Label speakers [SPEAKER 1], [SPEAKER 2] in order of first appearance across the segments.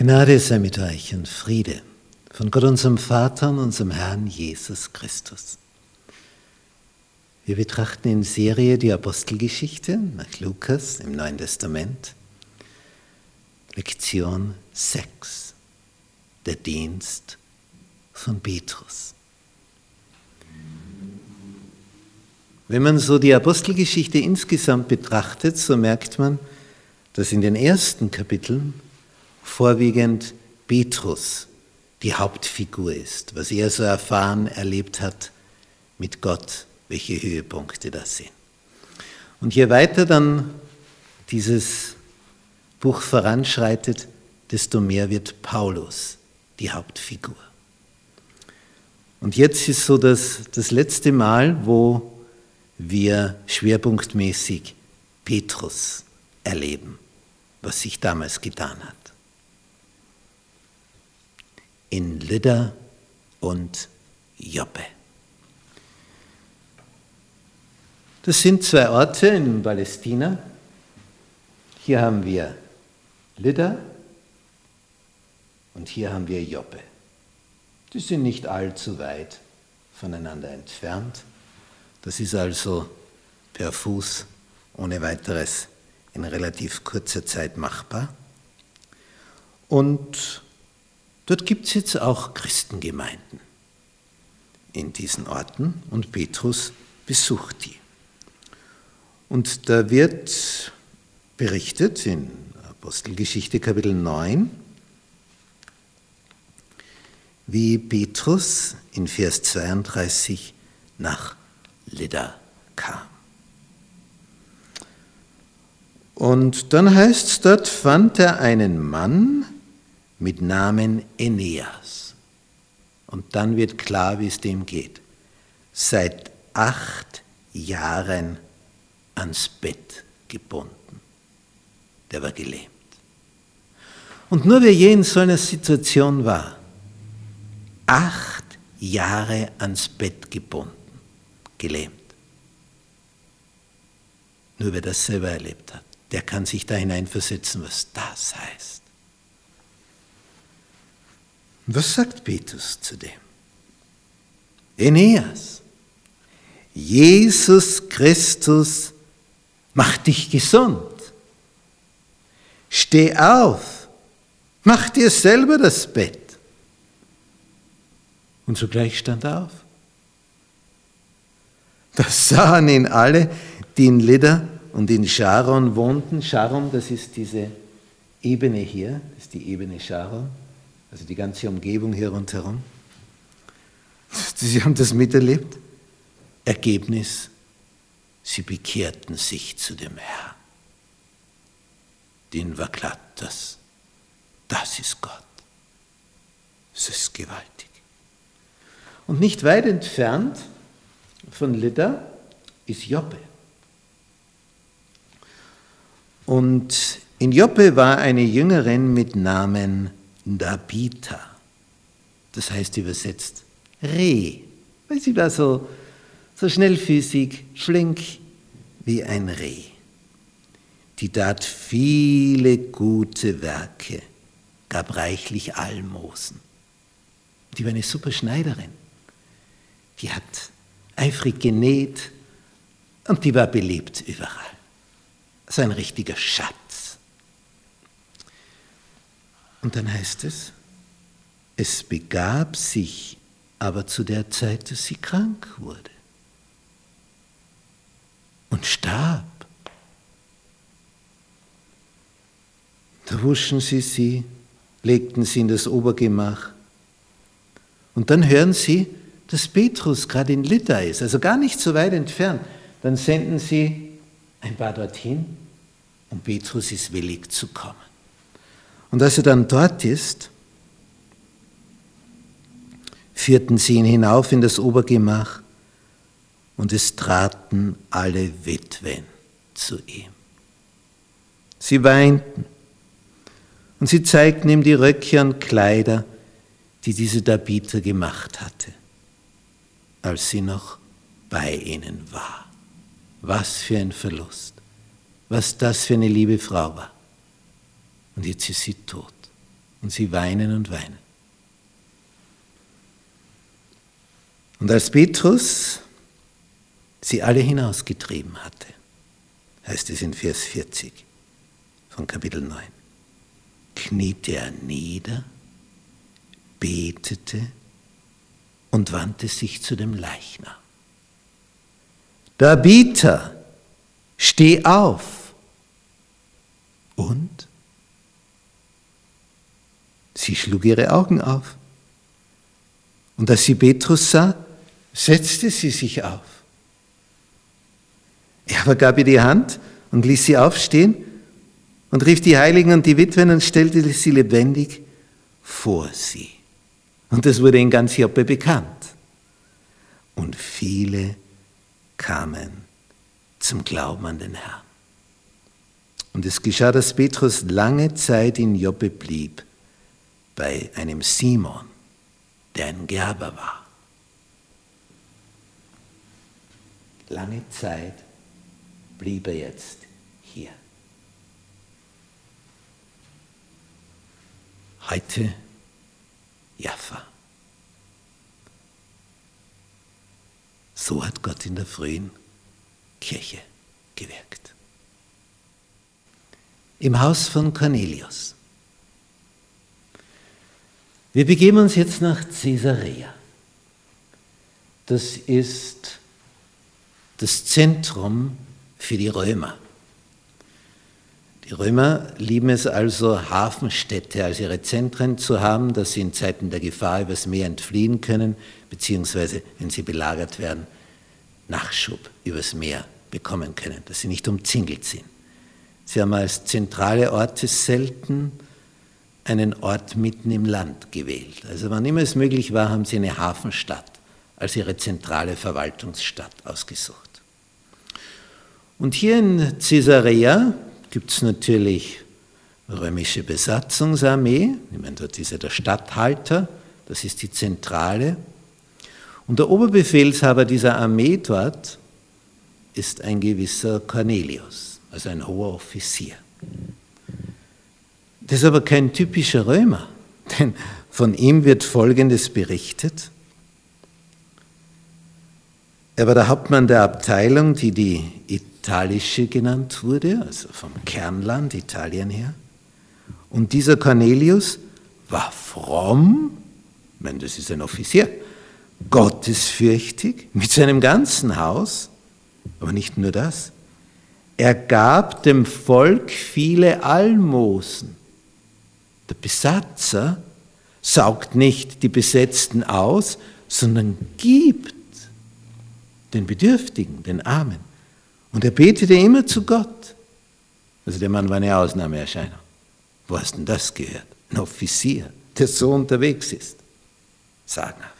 [SPEAKER 1] Gnade sei mit euch und Friede von Gott unserem Vater und unserem Herrn Jesus Christus. Wir betrachten in Serie die Apostelgeschichte nach Lukas im Neuen Testament. Lektion 6. Der Dienst von Petrus. Wenn man so die Apostelgeschichte insgesamt betrachtet, so merkt man, dass in den ersten Kapiteln vorwiegend Petrus die Hauptfigur ist, was er so erfahren, erlebt hat mit Gott, welche Höhepunkte das sind. Und je weiter dann dieses Buch voranschreitet, desto mehr wird Paulus die Hauptfigur. Und jetzt ist so das, das letzte Mal, wo wir schwerpunktmäßig Petrus erleben, was sich damals getan hat. In Lydda und Joppe. Das sind zwei Orte in Palästina. Hier haben wir Lydda und hier haben wir Joppe. Die sind nicht allzu weit voneinander entfernt. Das ist also per Fuß ohne weiteres in relativ kurzer Zeit machbar. Und dort gibt es jetzt auch Christengemeinden in diesen Orten und Petrus besucht die. Und da wird berichtet in Apostelgeschichte Kapitel 9, wie Petrus in Vers 32 nach Lydda kam. Und dann heißt es, dort fand er einen Mann mit Namen Aeneas. Und dann wird klar, wie es dem geht. Seit acht Jahren ans Bett gebunden. Der war gelähmt. Und nur wer je in so einer Situation war, acht Jahre ans Bett gebunden, gelähmt. Nur wer das selber erlebt hat, der kann sich da hineinversetzen, was das heißt. Was sagt Petrus zu dem? Aeneas, Jesus Christus macht dich gesund. Steh auf, mach dir selber das Bett. Und sogleich stand er auf. Das sahen ihn alle, die in Lydda und in Sharon wohnten. Sharon, das ist diese Ebene hier, das ist die Ebene Sharon, also die ganze Umgebung hier rundherum. Sie haben das miterlebt. Ergebnis, sie bekehrten sich zu dem Herrn. Den war glatt, das, das ist Gott. Es ist gewaltig. Und nicht weit entfernt von Lydda ist Joppe. Und in Joppe war eine Jüngerin mit Namen Dabita. Das heißt übersetzt Reh, weil sie war so, so schnellfüßig, flink wie ein Reh. Die tat viele gute Werke, gab reichlich Almosen. Die war eine super Schneiderin die hat eifrig genäht und die war beliebt überall. So ein richtiger Schatz. Und dann heißt es, es begab sich aber zu der Zeit, dass sie krank wurde und starb. Da wuschen sie sie, legten sie in das Obergemach und dann hören sie, dass Petrus gerade in Lydda ist, also gar nicht so weit entfernt, dann senden sie ein paar dorthin und Petrus ist willig zu kommen. Und als er dann dort ist, führten sie ihn hinauf in das Obergemach und es traten alle Witwen zu ihm. Sie weinten und sie zeigten ihm die Röcke und Kleider, die diese Dabiter gemacht hatte als sie noch bei ihnen war. Was für ein Verlust. Was das für eine liebe Frau war. Und jetzt ist sie tot. Und sie weinen und weinen. Und als Petrus sie alle hinausgetrieben hatte, heißt es in Vers 40 von Kapitel 9, kniete er nieder, betete und wandte sich zu dem Leichnam. Tabitha, steh auf. Und? Sie schlug ihre Augen auf. Und als sie Petrus sah, setzte sie sich auf. Er aber gab ihr die Hand und ließ sie aufstehen und rief die Heiligen und die Witwen und stellte sie lebendig vor sie. Und das wurde in ganz Joppe bekannt. Und viele kamen zum Glauben an den Herrn. Und es geschah, dass Petrus lange Zeit in Joppe blieb, bei einem Simon, der ein Gerber war. Lange Zeit blieb er jetzt hier. Heute Jaffa. So hat Gott in der frühen Kirche gewirkt. Im Haus von Cornelius. Wir begeben uns jetzt nach Caesarea. Das ist das Zentrum für die Römer. Die Römer lieben es also, Hafenstädte als ihre Zentren zu haben, dass sie in Zeiten der Gefahr übers Meer entfliehen können, beziehungsweise, wenn sie belagert werden, Nachschub übers Meer bekommen können, dass sie nicht umzingelt sind. Sie haben als zentrale Orte selten einen Ort mitten im Land gewählt. Also wann immer es möglich war, haben sie eine Hafenstadt als ihre zentrale Verwaltungsstadt ausgesucht. Und hier in Caesarea gibt es natürlich römische Besatzungsarmee, ich meine, dort ist ja der Statthalter, das ist die Zentrale. Und der Oberbefehlshaber dieser Armee dort ist ein gewisser Cornelius, also ein hoher Offizier. Das ist aber kein typischer Römer, denn von ihm wird Folgendes berichtet. Er war der Hauptmann der Abteilung, die die italische genannt wurde, also vom Kernland Italien her. Und dieser Cornelius war fromm, ich meine, das ist ein Offizier, gottesfürchtig mit seinem ganzen Haus, aber nicht nur das. Er gab dem Volk viele Almosen. Der Besatzer saugt nicht die Besetzten aus, sondern gibt den Bedürftigen, den Armen. Und er betete immer zu Gott. Also der Mann war eine Ausnahmeerscheinung. Wo hast denn das gehört? Ein Offizier, der so unterwegs ist. Sagenhaft.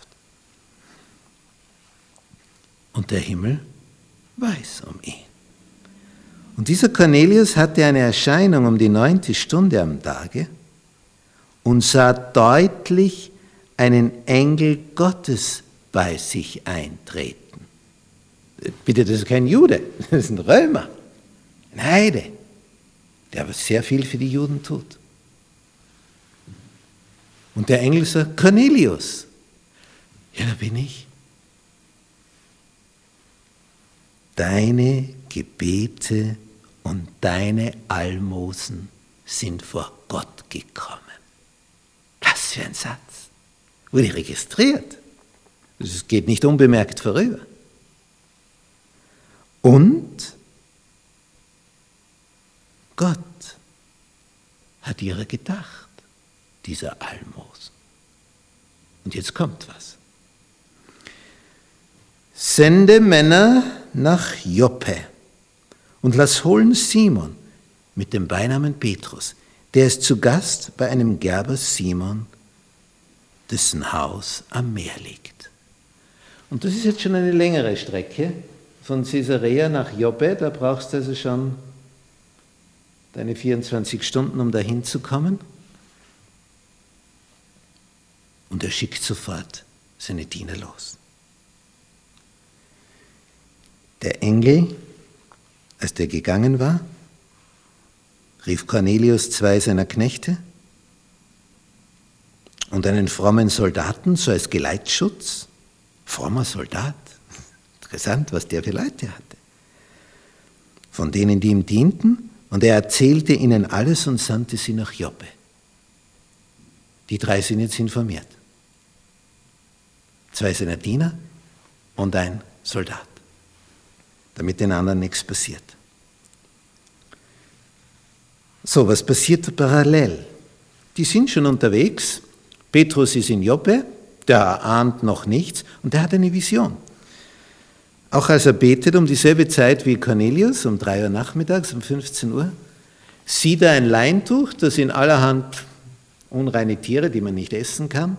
[SPEAKER 1] Und der Himmel weiß um ihn. Und dieser Cornelius hatte eine Erscheinung um die neunte Stunde am Tage und sah deutlich einen Engel Gottes bei sich eintreten. Bitte, das ist kein Jude, das ist ein Römer, ein Heide, der aber sehr viel für die Juden tut. Und der Engel sagt, Cornelius, ja, da bin ich. Deine Gebete und deine Almosen sind vor Gott gekommen. Für ein Satz. Wurde registriert. Es geht nicht unbemerkt vorüber. Und Gott hat ihrer gedacht, dieser Almosen. Und jetzt kommt was. Sende Männer nach Joppe und lass holen Simon mit dem Beinamen Petrus. Der ist zu Gast bei einem Gerber Simon, dessen Haus am Meer liegt. Und das ist jetzt schon eine längere Strecke, von Caesarea nach Joppe, da brauchst du also schon deine 24 Stunden, um dahin zu kommen. Und er schickt sofort seine Diener los. Der Engel, als der gegangen war, rief Cornelius zwei seiner Knechte und einen frommen Soldaten, so als Geleitschutz. Frommer Soldat. Interessant, was der für Leute hatte. Von denen, die ihm dienten. Und er erzählte ihnen alles und sandte sie nach Joppe. Die drei sind jetzt informiert. Zwei seiner Diener und ein Soldat. Damit den anderen nichts passiert. So, was passiert parallel? Die sind schon unterwegs. Petrus ist in Joppe, der ahnt noch nichts und der hat eine Vision. Auch als er betet um dieselbe Zeit wie Cornelius, um 3 Uhr nachmittags, um 15 Uhr, sieht er ein Leintuch, das in allerhand unreine Tiere, die man nicht essen kann,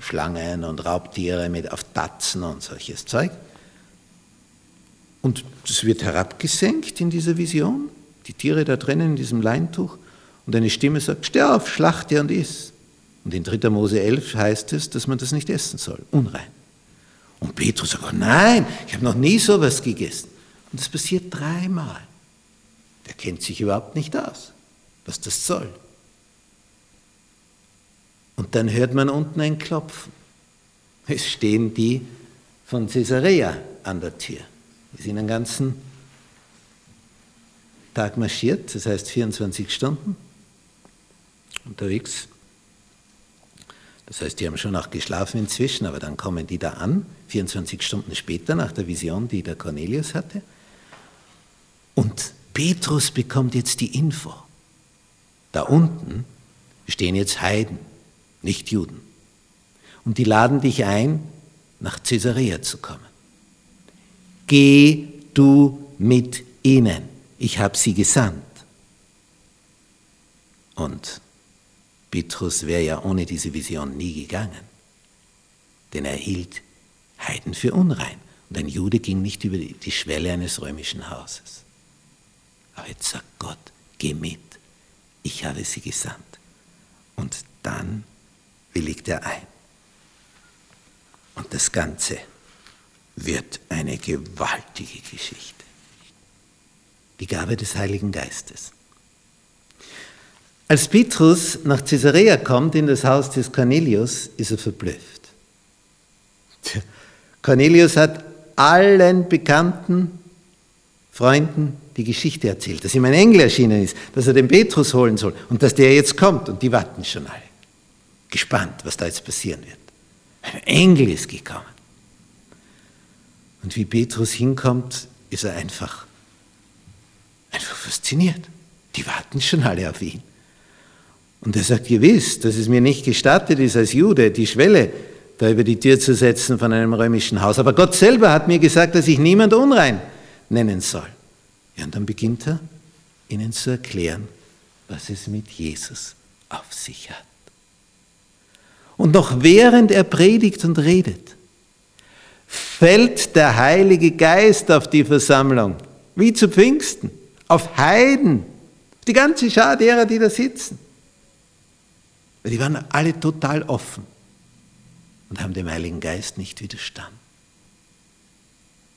[SPEAKER 1] Schlangen und Raubtiere mit auf Tatzen und solches Zeug. Und das wird herabgesenkt in dieser Vision die Tiere da drinnen in diesem Leintuch und eine Stimme sagt, steh auf, schlachte und iss. Und in 3. Mose 11 heißt es, dass man das nicht essen soll, unrein. Und Petrus sagt, oh nein, ich habe noch nie sowas gegessen. Und das passiert dreimal. Der kennt sich überhaupt nicht aus, was das soll. Und dann hört man unten ein Klopfen. Es stehen die von Caesarea an der Tür. Die sind einen ganzen Tag marschiert, das heißt 24 Stunden unterwegs. Das heißt, die haben schon auch geschlafen inzwischen, aber dann kommen die da an, 24 Stunden später nach der Vision, die der Cornelius hatte. Und Petrus bekommt jetzt die Info. Da unten stehen jetzt Heiden, nicht Juden. Und die laden dich ein, nach Caesarea zu kommen. Geh du mit ihnen ich habe sie gesandt. Und Petrus wäre ja ohne diese Vision nie gegangen, denn er hielt Heiden für unrein. Und ein Jude ging nicht über die Schwelle eines römischen Hauses. Aber jetzt sagt Gott, geh mit, ich habe sie gesandt. Und dann willigt er ein. Und das Ganze wird eine gewaltige Geschichte die Gabe des Heiligen Geistes. Als Petrus nach Caesarea kommt, in das Haus des Cornelius, ist er verblüfft. Cornelius hat allen bekannten Freunden die Geschichte erzählt, dass ihm ein Engel erschienen ist, dass er den Petrus holen soll und dass der jetzt kommt und die warten schon alle. Gespannt, was da jetzt passieren wird. Ein Engel ist gekommen. Und wie Petrus hinkommt, ist er einfach einfach fasziniert. Die warten schon alle auf ihn. Und er sagt, gewiss, dass es mir nicht gestattet ist, als Jude die Schwelle da über die Tür zu setzen von einem römischen Haus. Aber Gott selber hat mir gesagt, dass ich niemand unrein nennen soll. Ja, und dann beginnt er, ihnen zu erklären, was es mit Jesus auf sich hat. Und noch während er predigt und redet, fällt der Heilige Geist auf die Versammlung, wie zu Pfingsten auf Heiden, die ganze Schar derer, die da sitzen. Weil die waren alle total offen und haben dem Heiligen Geist nicht widerstanden.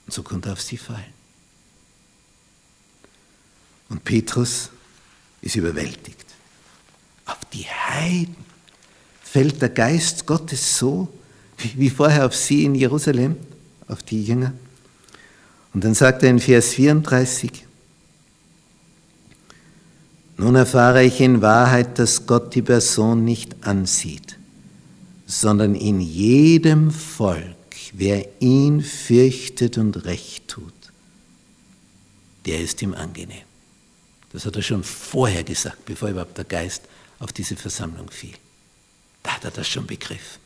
[SPEAKER 1] Und so konnte er auf sie fallen. Und Petrus ist überwältigt. Auf die Heiden fällt der Geist Gottes so, wie vorher auf sie in Jerusalem, auf die Jünger. Und dann sagt er in Vers 34, nun erfahre ich in Wahrheit, dass Gott die Person nicht ansieht, sondern in jedem Volk, wer ihn fürchtet und recht tut, der ist ihm angenehm. Das hat er schon vorher gesagt, bevor überhaupt der Geist auf diese Versammlung fiel. Da hat er das schon begriffen.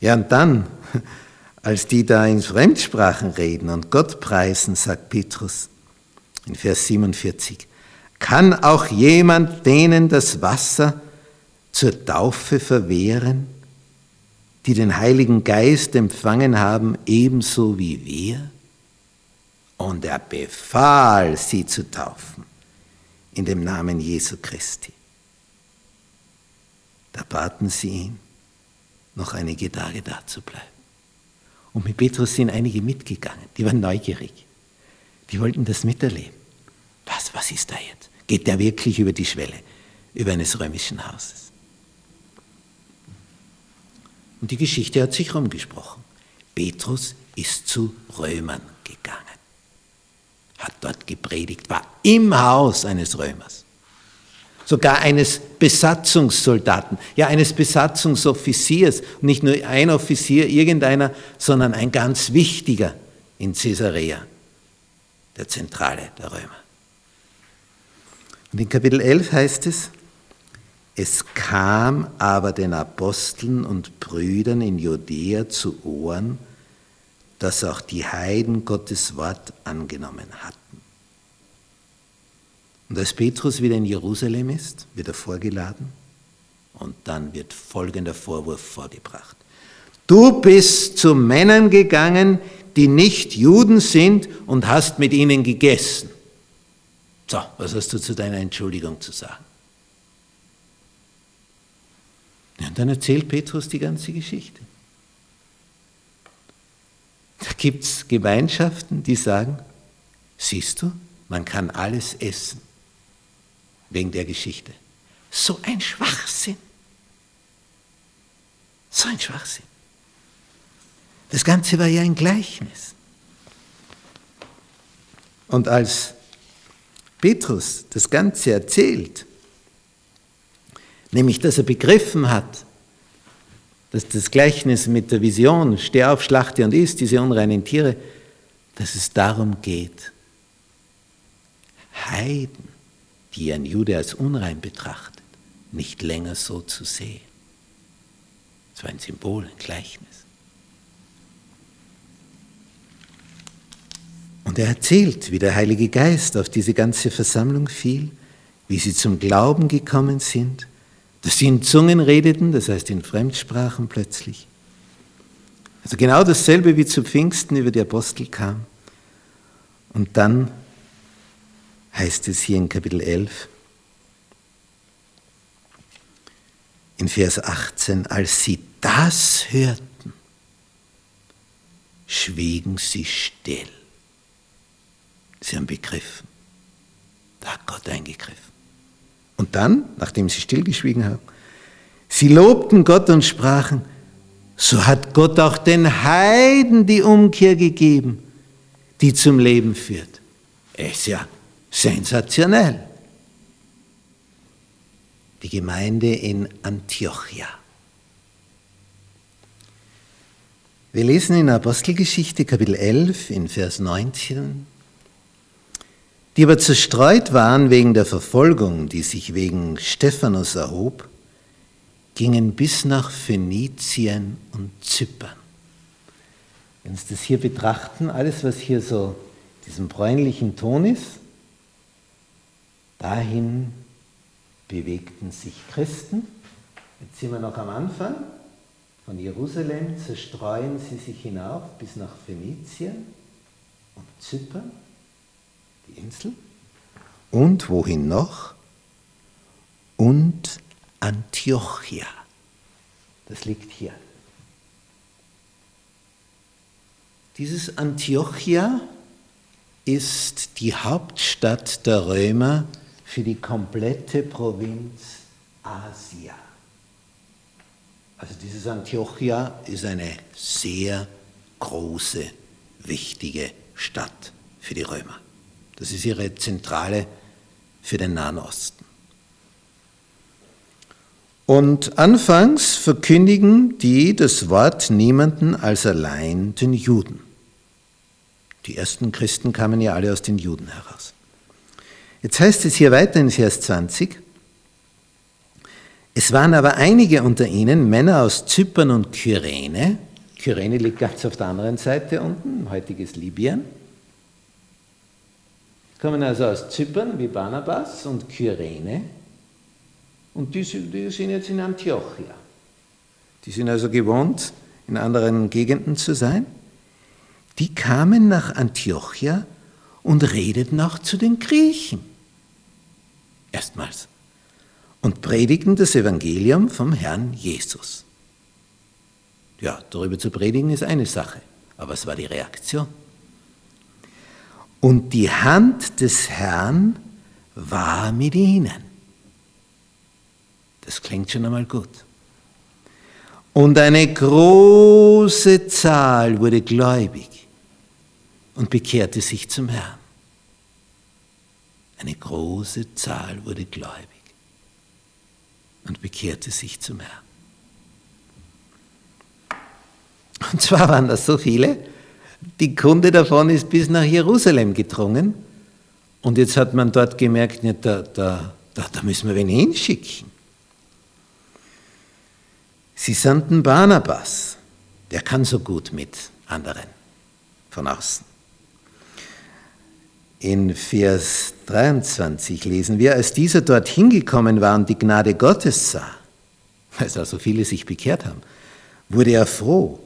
[SPEAKER 1] Ja, und dann, als die da in Fremdsprachen reden und Gott preisen, sagt Petrus, in Vers 47, kann auch jemand denen das Wasser zur Taufe verwehren, die den Heiligen Geist empfangen haben, ebenso wie wir? Und er befahl, sie zu taufen in dem Namen Jesu Christi. Da baten sie ihn, noch einige Tage da zu bleiben. Und mit Petrus sind einige mitgegangen, die waren neugierig. Die wollten das miterleben. Was, was ist da jetzt? Geht der wirklich über die Schwelle? über eines römischen Hauses. Und die Geschichte hat sich rumgesprochen. Petrus ist zu Römern gegangen, hat dort gepredigt, war im Haus eines Römers, sogar eines Besatzungssoldaten, ja eines Besatzungsoffiziers, nicht nur ein Offizier, irgendeiner, sondern ein ganz wichtiger in Caesarea, der Zentrale der Römer. Und in Kapitel 11 heißt es, es kam aber den Aposteln und Brüdern in Judäa zu Ohren, dass auch die Heiden Gottes Wort angenommen hatten. Und als Petrus wieder in Jerusalem ist, wird er vorgeladen und dann wird folgender Vorwurf vorgebracht. Du bist zu Männern gegangen, die nicht Juden sind und hast mit ihnen gegessen. So, was hast du zu deiner Entschuldigung zu sagen? Ja, und dann erzählt Petrus die ganze Geschichte. Da gibt es Gemeinschaften, die sagen, siehst du, man kann alles essen wegen der Geschichte. So ein Schwachsinn. So ein Schwachsinn. Das Ganze war ja ein Gleichnis. Und als Petrus das Ganze erzählt, nämlich dass er begriffen hat, dass das Gleichnis mit der Vision, steh auf, schlachte und isst diese unreinen Tiere, dass es darum geht, Heiden, die ein Jude als unrein betrachtet, nicht länger so zu sehen. Das war ein Symbol, ein Gleichnis. Und er erzählt, wie der Heilige Geist auf diese ganze Versammlung fiel, wie sie zum Glauben gekommen sind, dass sie in Zungen redeten, das heißt in Fremdsprachen plötzlich. Also genau dasselbe wie zu Pfingsten über die Apostel kam. Und dann heißt es hier in Kapitel 11, in Vers 18, als sie das hörten, schwiegen sie still. Sie haben begriffen, da hat Gott eingegriffen. Und dann, nachdem sie stillgeschwiegen haben, sie lobten Gott und sprachen, so hat Gott auch den Heiden die Umkehr gegeben, die zum Leben führt. Ist ja sensationell. Die Gemeinde in Antiochia. Wir lesen in Apostelgeschichte Kapitel 11 in Vers 19 die aber zerstreut waren wegen der Verfolgung, die sich wegen Stephanus erhob, gingen bis nach Phönizien und Zypern. Wenn Sie das hier betrachten, alles, was hier so diesem bräunlichen Ton ist, dahin bewegten sich Christen. Jetzt sind wir noch am Anfang. Von Jerusalem zerstreuen sie sich hinauf bis nach Phönizien und Zypern die Insel. Und wohin noch? Und Antiochia. Das liegt hier. Dieses Antiochia ist die Hauptstadt der Römer für die komplette Provinz Asia. Also dieses Antiochia ist eine sehr große, wichtige Stadt für die Römer. Das ist ihre Zentrale für den Nahen Osten. Und anfangs verkündigen die das Wort niemanden als allein den Juden. Die ersten Christen kamen ja alle aus den Juden heraus. Jetzt heißt es hier weiter in Vers 20, es waren aber einige unter ihnen, Männer aus Zypern und Kyrene, Kyrene liegt ganz auf der anderen Seite unten, heutiges Libyen, kommen also aus Zypern wie Barnabas und Kyrene und die, die sind jetzt in Antiochia. Die sind also gewohnt, in anderen Gegenden zu sein. Die kamen nach Antiochia und redeten auch zu den Griechen. Erstmals. Und predigten das Evangelium vom Herrn Jesus. Ja, darüber zu predigen ist eine Sache, aber es war die Reaktion. Und die Hand des Herrn war mit ihnen. Das klingt schon einmal gut. Und eine große Zahl wurde gläubig und bekehrte sich zum Herrn. Eine große Zahl wurde gläubig und bekehrte sich zum Herrn. Und zwar waren das so viele, die Kunde davon ist bis nach Jerusalem gedrungen. Und jetzt hat man dort gemerkt, ja, da, da, da, da müssen wir wen hinschicken. Sie sandten Barnabas, der kann so gut mit anderen von außen. In Vers 23 lesen wir, als dieser dort hingekommen war und die Gnade Gottes sah, weil also viele sich bekehrt haben, wurde er froh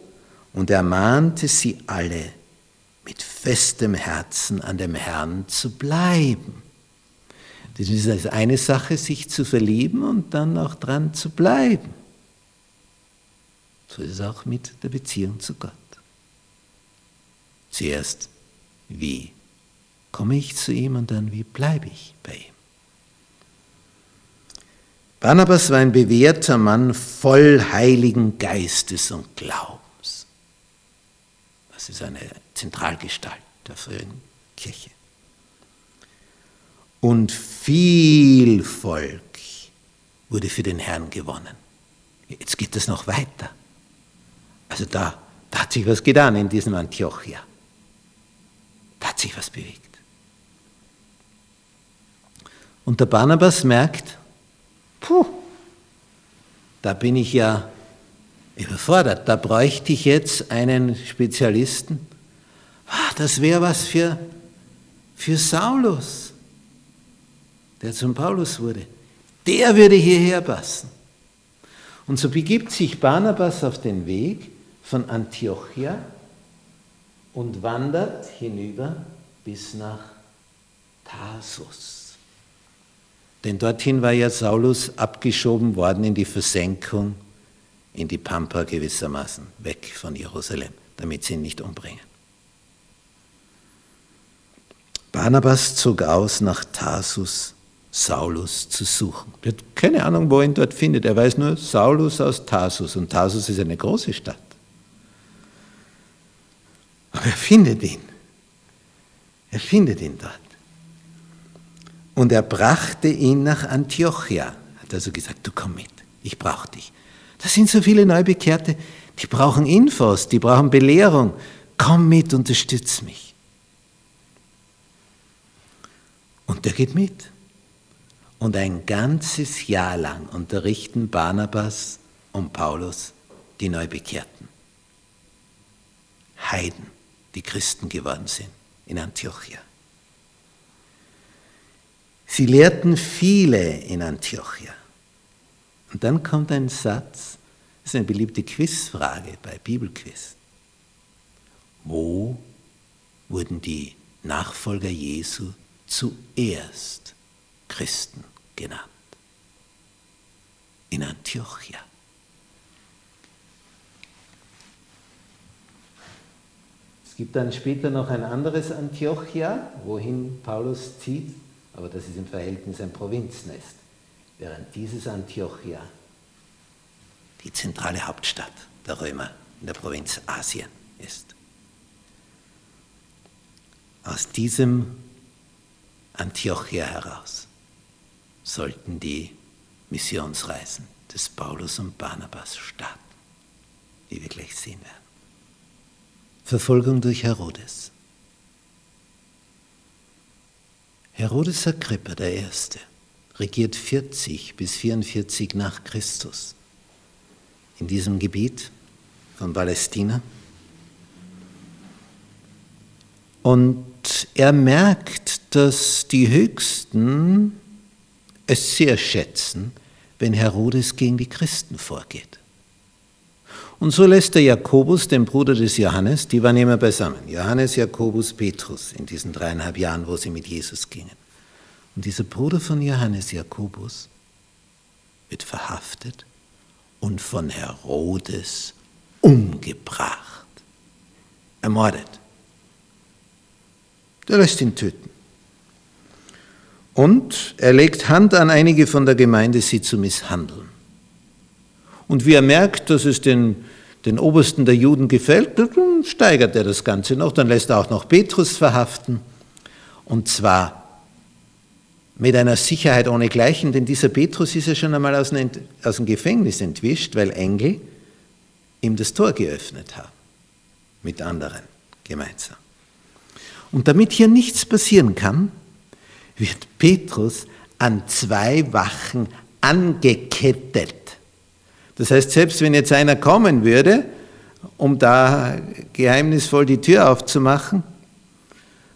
[SPEAKER 1] und ermahnte sie alle, mit festem Herzen an dem Herrn zu bleiben. Das ist eine Sache, sich zu verlieben und dann auch dran zu bleiben. So ist es auch mit der Beziehung zu Gott. Zuerst, wie komme ich zu ihm und dann, wie bleibe ich bei ihm. Barnabas war ein bewährter Mann voll heiligen Geistes und Glaubens. Das ist eine Zentralgestalt der frühen Kirche. Und viel Volk wurde für den Herrn gewonnen. Jetzt geht es noch weiter. Also da, da hat sich was getan in diesem Antiochia. Da hat sich was bewegt. Und der Barnabas merkt, puh, da bin ich ja überfordert, da bräuchte ich jetzt einen Spezialisten. Ah, das wäre was für, für Saulus, der zum Paulus wurde. Der würde hierher passen. Und so begibt sich Barnabas auf den Weg von Antiochia und wandert hinüber bis nach Tarsus. Denn dorthin war ja Saulus abgeschoben worden in die Versenkung, in die Pampa gewissermaßen, weg von Jerusalem, damit sie ihn nicht umbringen. Barnabas zog aus nach Tarsus, Saulus zu suchen. Er hat keine Ahnung, wo er ihn dort findet. Er weiß nur Saulus aus Tarsus und Tarsus ist eine große Stadt. Aber er findet ihn. Er findet ihn dort. Und er brachte ihn nach Antiochia. Hat also gesagt, du komm mit, ich brauche dich. Das sind so viele Neubekehrte, die brauchen Infos, die brauchen Belehrung. Komm mit, unterstütz mich. Und der geht mit. Und ein ganzes Jahr lang unterrichten Barnabas und Paulus die Neubekehrten. Heiden, die Christen geworden sind in Antiochia. Sie lehrten viele in Antiochia. Und dann kommt ein Satz, das ist eine beliebte Quizfrage bei Bibelquiz. Wo wurden die Nachfolger Jesu zuerst Christen genannt? In Antiochia. Es gibt dann später noch ein anderes Antiochia, wohin Paulus zieht, aber das ist im Verhältnis ein Provinznest, während dieses Antiochia die zentrale Hauptstadt der Römer in der Provinz Asien ist. Aus diesem Antiochia heraus sollten die Missionsreisen des Paulus und Barnabas starten, wie wir gleich sehen werden. Verfolgung durch Herodes. Herodes Agrippa I. regiert 40 bis 44 nach Christus in diesem Gebiet von Palästina. Und er merkt, dass die Höchsten es sehr schätzen, wenn Herodes gegen die Christen vorgeht. Und so lässt er Jakobus, den Bruder des Johannes, die waren immer beisammen, Johannes, Jakobus, Petrus, in diesen dreieinhalb Jahren, wo sie mit Jesus gingen. Und dieser Bruder von Johannes, Jakobus, wird verhaftet und von Herodes umgebracht, ermordet. Der lässt ihn töten. Und er legt Hand an einige von der Gemeinde, sie zu misshandeln. Und wie er merkt, dass es den, den Obersten der Juden gefällt, dann steigert er das Ganze noch. Dann lässt er auch noch Petrus verhaften. Und zwar mit einer Sicherheit ohnegleichen, denn dieser Petrus ist ja schon einmal aus dem, aus dem Gefängnis entwischt, weil Engel ihm das Tor geöffnet haben, mit anderen gemeinsam. Und damit hier nichts passieren kann, wird Petrus an zwei Wachen angekettet. Das heißt, selbst wenn jetzt einer kommen würde, um da geheimnisvoll die Tür aufzumachen,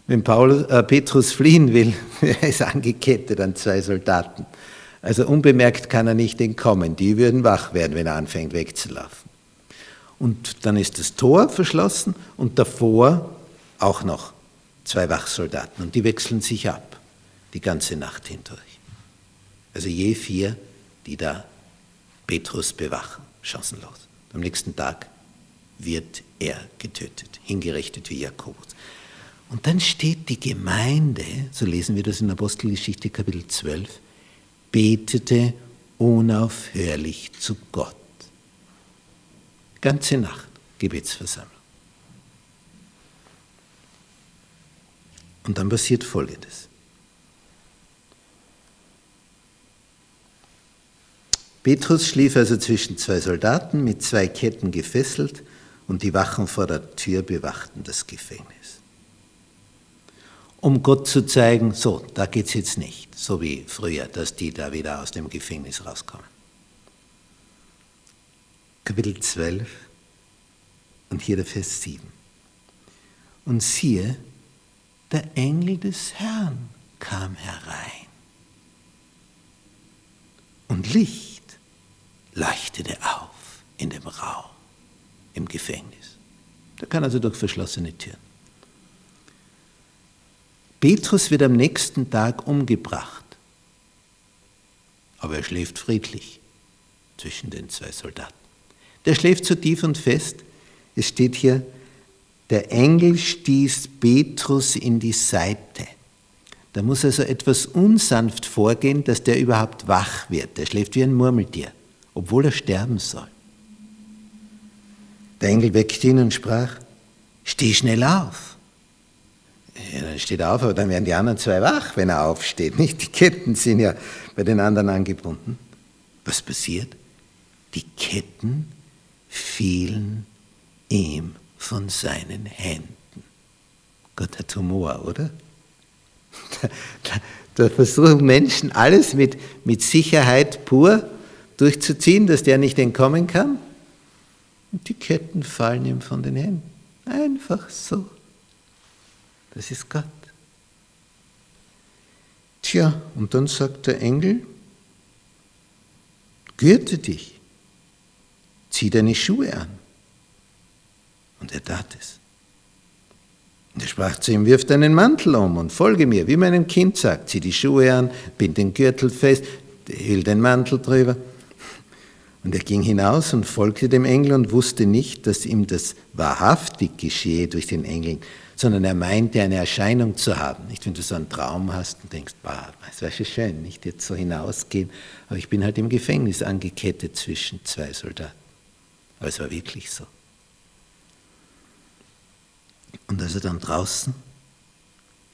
[SPEAKER 1] wenn Paulus, äh, Petrus fliehen will, er ist angekettet an zwei Soldaten. Also unbemerkt kann er nicht entkommen. Die würden wach werden, wenn er anfängt wegzulaufen. Und dann ist das Tor verschlossen und davor auch noch zwei Wachsoldaten. Und die wechseln sich ab, die ganze Nacht hindurch. Also je vier, die da Petrus bewachen, chancenlos. Am nächsten Tag wird er getötet, hingerichtet wie Jakobus. Und dann steht die Gemeinde, so lesen wir das in Apostelgeschichte Kapitel 12, betete unaufhörlich zu Gott. Ganze Nacht Gebetsversammlung. Und dann passiert Folgendes. Petrus schlief also zwischen zwei Soldaten mit zwei Ketten gefesselt und die Wachen vor der Tür bewachten das Gefängnis um Gott zu zeigen, so, da geht es jetzt nicht, so wie früher, dass die da wieder aus dem Gefängnis rauskommen. Kapitel 12 und hier der Vers 7. Und siehe, der Engel des Herrn kam herein. Und Licht leuchtete auf in dem Raum, im Gefängnis. Da kann also durch verschlossene Türen. Petrus wird am nächsten Tag umgebracht, aber er schläft friedlich zwischen den zwei Soldaten. Der schläft so tief und fest, es steht hier, der Engel stieß Petrus in die Seite. Da muss also etwas unsanft vorgehen, dass der überhaupt wach wird. Der schläft wie ein Murmeltier, obwohl er sterben soll. Der Engel weckte ihn und sprach, steh schnell auf. Ja, dann steht er auf, aber dann werden die anderen zwei wach, wenn er aufsteht. Nicht? Die Ketten sind ja bei den anderen angebunden. Was passiert? Die Ketten fielen ihm von seinen Händen. Gott hat Humor, oder? Da, da, da versuchen Menschen alles mit, mit Sicherheit pur durchzuziehen, dass der nicht entkommen kann. Und die Ketten fallen ihm von den Händen. Einfach so. Das ist Gott. Tja, und dann sagt der Engel, gürte dich, zieh deine Schuhe an. Und er tat es. Und er sprach zu ihm, wirf deinen Mantel um und folge mir, wie meinem Kind sagt, zieh die Schuhe an, bind den Gürtel fest, hielt den Mantel drüber. Und er ging hinaus und folgte dem Engel und wusste nicht, dass ihm das wahrhaftig geschehe durch den Engel, sondern er meinte, eine Erscheinung zu haben. Nicht, wenn du so einen Traum hast und denkst, es wäre schon schön, nicht jetzt so hinausgehen, aber ich bin halt im Gefängnis angekettet zwischen zwei Soldaten. Aber es war wirklich so. Und als er dann draußen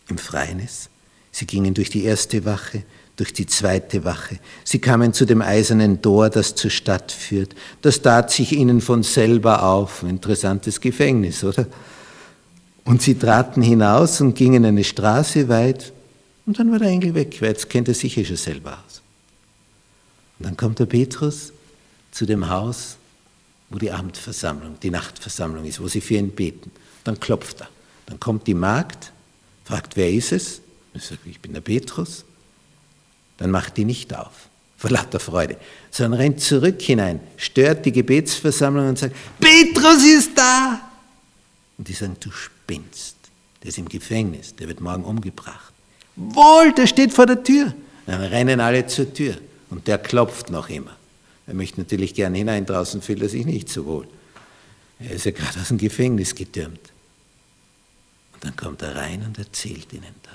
[SPEAKER 1] im Freien ist, sie gingen durch die erste Wache, durch die zweite Wache. Sie kamen zu dem eisernen Tor, das zur Stadt führt. Das tat sich ihnen von selber auf. interessantes Gefängnis, oder? Und sie traten hinaus und gingen eine Straße weit und dann war der Engel weg, weil jetzt kennt er sich eh schon selber aus. Und dann kommt der Petrus zu dem Haus, wo die Abendversammlung, die Nachtversammlung ist, wo sie für ihn beten. Dann klopft er. Dann kommt die Magd, fragt, wer ist es? Ich sage, ich bin der Petrus. Dann macht die nicht auf, vor lauter Freude, sondern rennt zurück hinein, stört die Gebetsversammlung und sagt, Petrus ist da! Und die sagen, du spinnst. Der ist im Gefängnis, der wird morgen umgebracht. Wohl, der steht vor der Tür. Dann rennen alle zur Tür und der klopft noch immer. Er möchte natürlich gern hinein, draußen fühlt er sich nicht so wohl. Er ist ja gerade aus dem Gefängnis getürmt. Und dann kommt er rein und erzählt ihnen das.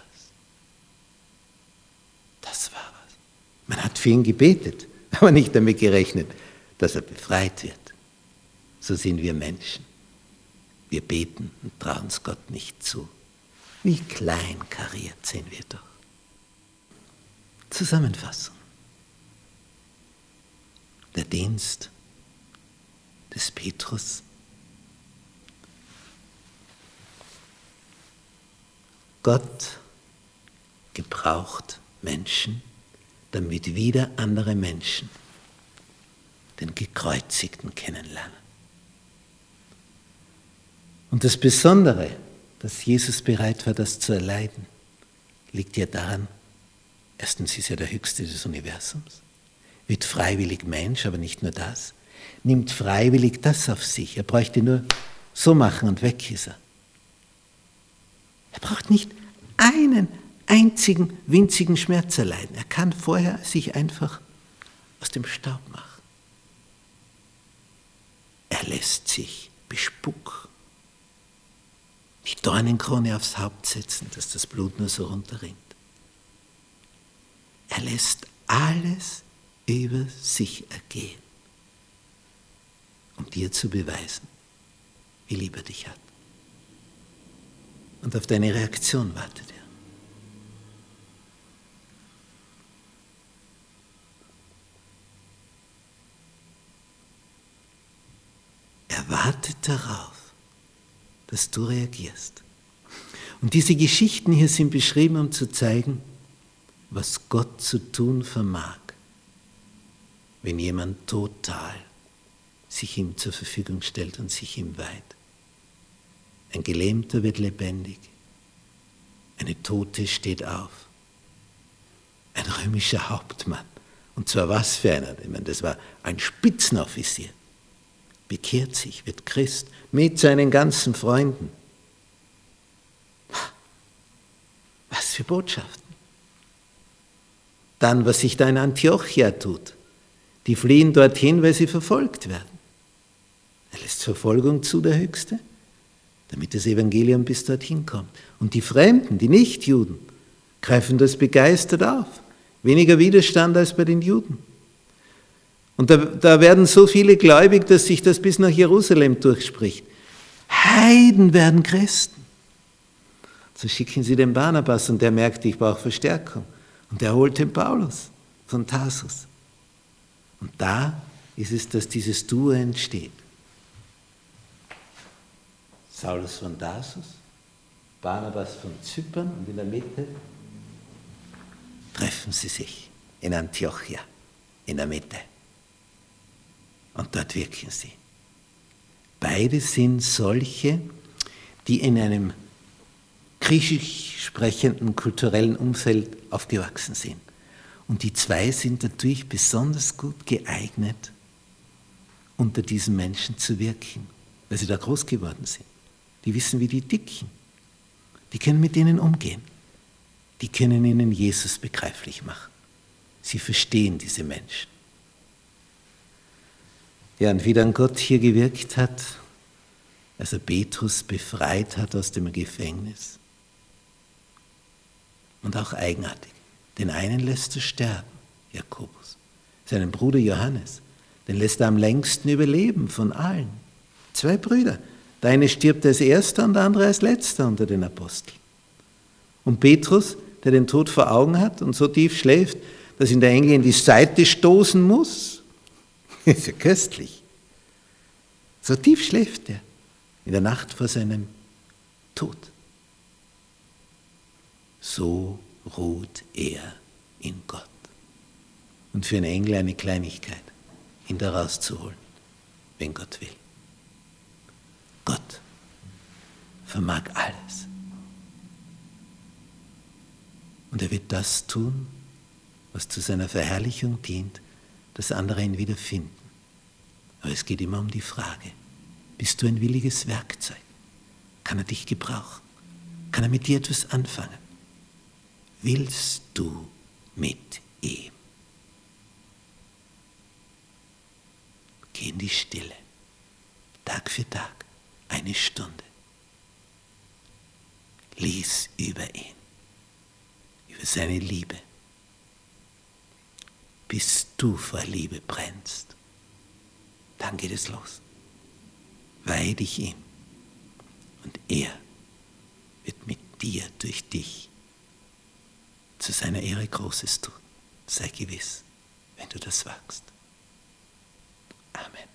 [SPEAKER 1] Das war was. Man hat für ihn gebetet, aber nicht damit gerechnet, dass er befreit wird. So sind wir Menschen. Wir beten und trauen es Gott nicht zu. Wie kleinkariert sind wir doch. Zusammenfassung. Der Dienst des Petrus. Gott gebraucht Menschen, damit wieder andere Menschen den Gekreuzigten kennenlernen. Und das Besondere, dass Jesus bereit war, das zu erleiden, liegt ja daran, erstens ist er der Höchste des Universums, wird freiwillig Mensch, aber nicht nur das, nimmt freiwillig das auf sich. Er bräuchte nur so machen und weg ist er. Er braucht nicht einen einzigen winzigen Schmerz erleiden. Er kann vorher sich einfach aus dem Staub machen. Er lässt sich bespucken, die Dornenkrone aufs Haupt setzen, dass das Blut nur so runterrinnt. Er lässt alles über sich ergehen, um dir zu beweisen, wie lieb er dich hat. Und auf deine Reaktion wartet er. Er wartet darauf, dass du reagierst. Und diese Geschichten hier sind beschrieben, um zu zeigen, was Gott zu tun vermag, wenn jemand total sich ihm zur Verfügung stellt und sich ihm weiht. Ein Gelähmter wird lebendig, eine Tote steht auf, ein römischer Hauptmann, und zwar was für einer, ich meine, das war ein Spitzenoffizier, bekehrt sich, wird Christ mit seinen ganzen Freunden. Was für Botschaften. Dann, was sich da in Antiochia tut. Die fliehen dorthin, weil sie verfolgt werden. Er lässt Verfolgung zu, der Höchste, damit das Evangelium bis dorthin kommt. Und die Fremden, die Nichtjuden, greifen das begeistert auf. Weniger Widerstand als bei den Juden. Und da, da werden so viele gläubig, dass sich das bis nach Jerusalem durchspricht. Heiden werden Christen. So schicken sie den Barnabas und der merkt, ich brauche Verstärkung. Und er holt den Paulus von Tarsus. Und da ist es, dass dieses Duo entsteht. Saulus von Tarsus, Barnabas von Zypern und in der Mitte treffen sie sich in Antiochia, in der Mitte. Und dort wirken sie. Beide sind solche, die in einem griechisch sprechenden kulturellen Umfeld aufgewachsen sind. Und die zwei sind natürlich besonders gut geeignet, unter diesen Menschen zu wirken, weil sie da groß geworden sind. Die wissen, wie die dicken. Die können mit denen umgehen. Die können ihnen Jesus begreiflich machen. Sie verstehen diese Menschen. Ja, und wie dann Gott hier gewirkt hat, als er Petrus befreit hat aus dem Gefängnis. Und auch eigenartig. Den einen lässt er sterben, Jakobus. Seinen Bruder Johannes, den lässt er am längsten überleben von allen. Zwei Brüder. Der eine stirbt als erster und der andere als letzter unter den Aposteln. Und Petrus, der den Tod vor Augen hat und so tief schläft, dass ihn der Engel in die Seite stoßen muss, ist ja köstlich. So tief schläft er in der Nacht vor seinem Tod. So ruht er in Gott. Und für einen Engel eine Kleinigkeit, ihn da rauszuholen, wenn Gott will. Gott vermag alles. Und er wird das tun, was zu seiner Verherrlichung dient, dass andere ihn wiederfinden. Aber es geht immer um die Frage, bist du ein williges Werkzeug? Kann er dich gebrauchen? Kann er mit dir etwas anfangen? Willst du mit ihm? Geh in die Stille, Tag für Tag, eine Stunde. Lies über ihn, über seine Liebe, bis du vor Liebe brennst. Dann geht es los. Weih dich ihm und er wird mit dir durch dich zu seiner Ehre Großes tun. Sei gewiss, wenn du das wagst. Amen.